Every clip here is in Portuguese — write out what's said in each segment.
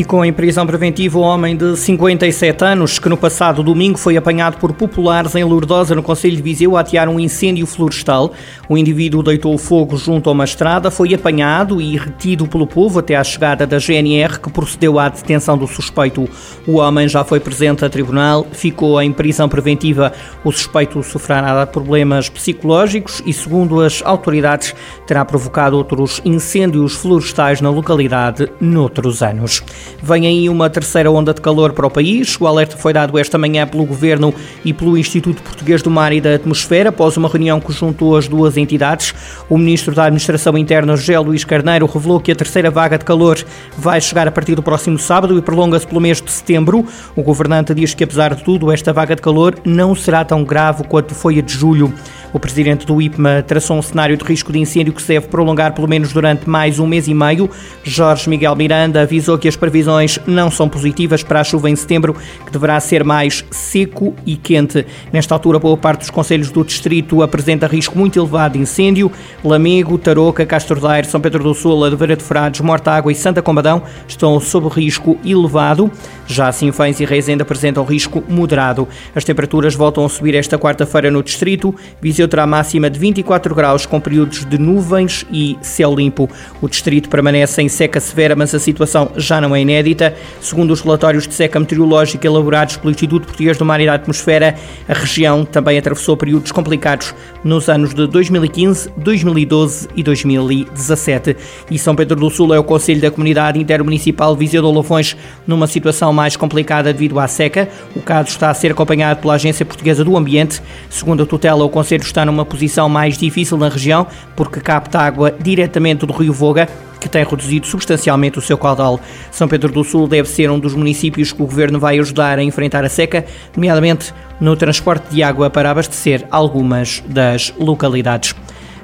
Ficou em prisão preventiva o homem de 57 anos que no passado domingo foi apanhado por populares em Lourdosa, no Conselho de Viseu, a atear um incêndio florestal. O indivíduo deitou fogo junto a uma estrada, foi apanhado e retido pelo povo até à chegada da GNR, que procedeu à detenção do suspeito. O homem já foi presente a tribunal, ficou em prisão preventiva. O suspeito sofrerá problemas psicológicos e, segundo as autoridades, terá provocado outros incêndios florestais na localidade noutros anos. Vem aí uma terceira onda de calor para o país. O alerta foi dado esta manhã pelo Governo e pelo Instituto Português do Mar e da Atmosfera, após uma reunião que juntou as duas entidades. O Ministro da Administração Interna, José Luís Carneiro, revelou que a terceira vaga de calor vai chegar a partir do próximo sábado e prolonga-se pelo mês de setembro. O governante diz que, apesar de tudo, esta vaga de calor não será tão grave quanto foi a de julho. O presidente do IPMA traçou um cenário de risco de incêndio que se deve prolongar pelo menos durante mais um mês e meio. Jorge Miguel Miranda avisou que as previsões não são positivas para a chuva em setembro, que deverá ser mais seco e quente. Nesta altura, boa parte dos conselhos do distrito apresenta risco muito elevado de incêndio. Lamego, Tarouca, Castro Daire, São Pedro do Sul, Adeveira de Frades, Mortágua e Santa Combadão estão sob risco elevado. Já Sinfãs e Reisenda apresentam risco moderado. As temperaturas voltam a subir esta quarta-feira no distrito. Viseu terá máxima de 24 graus com períodos de nuvens e céu limpo. O distrito permanece em seca severa, mas a situação já não é inédita. Segundo os relatórios de seca meteorológica elaborados pelo Instituto Português do Mar e da Atmosfera, a região também atravessou períodos complicados nos anos de 2015, 2012 e 2017. E São Pedro do Sul é o Conselho da Comunidade Intermunicipal Viseu de Olofões numa situação mais complicada devido à seca. O caso está a ser acompanhado pela Agência Portuguesa do Ambiente. Segundo a tutela, o Conselho está numa posição mais difícil na região porque capta água diretamente do Rio Voga que tem reduzido substancialmente o seu caudal. São Pedro do Sul deve ser um dos municípios que o governo vai ajudar a enfrentar a seca, nomeadamente no transporte de água para abastecer algumas das localidades.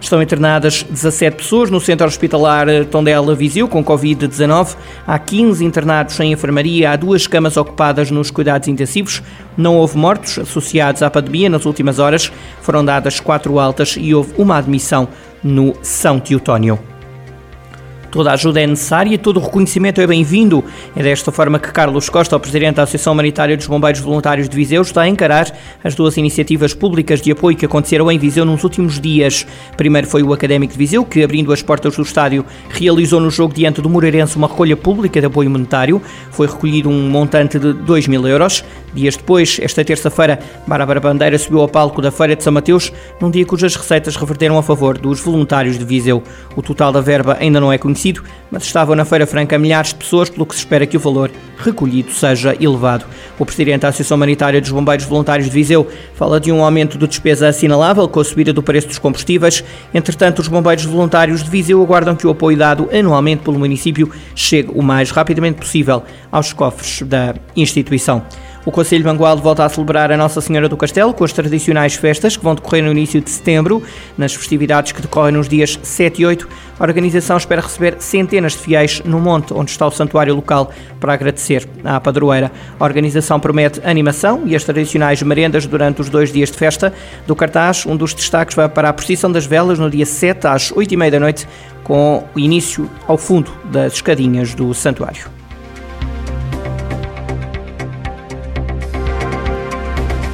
Estão internadas 17 pessoas no centro hospitalar Tondela Viseu com Covid-19. Há 15 internados em enfermaria, há duas camas ocupadas nos cuidados intensivos. Não houve mortos associados à pandemia nas últimas horas. Foram dadas quatro altas e houve uma admissão no São Teotónio. Toda a ajuda é necessária e todo o reconhecimento é bem-vindo. É desta forma que Carlos Costa, o presidente da Associação Humanitária dos Bombeiros Voluntários de Viseu, está a encarar as duas iniciativas públicas de apoio que aconteceram em Viseu nos últimos dias. Primeiro foi o Académico de Viseu, que, abrindo as portas do estádio, realizou no jogo diante do Moreirense uma recolha pública de apoio monetário. Foi recolhido um montante de 2 mil euros. Dias depois, esta terça-feira, Bárbara Bandeira subiu ao palco da Feira de São Mateus, num dia cujas receitas reverteram a favor dos voluntários de Viseu. O total da verba ainda não é conhecido mas estavam na Feira Franca milhares de pessoas, pelo que se espera que o valor recolhido seja elevado. O presidente da Associação Humanitária dos Bombeiros Voluntários de Viseu fala de um aumento de despesa assinalável com a subida do preço dos combustíveis. Entretanto, os bombeiros voluntários de Viseu aguardam que o apoio dado anualmente pelo município chegue o mais rapidamente possível aos cofres da instituição. O Conselho de Mangualde volta a celebrar a Nossa Senhora do Castelo com as tradicionais festas que vão decorrer no início de setembro. Nas festividades que decorrem nos dias 7 e 8, a organização espera receber centenas de fiéis no monte onde está o santuário local para agradecer à padroeira. A organização promete animação e as tradicionais merendas durante os dois dias de festa. Do cartaz, um dos destaques vai para a procissão das velas no dia 7 às 8 e meia da noite, com o início ao fundo das escadinhas do santuário.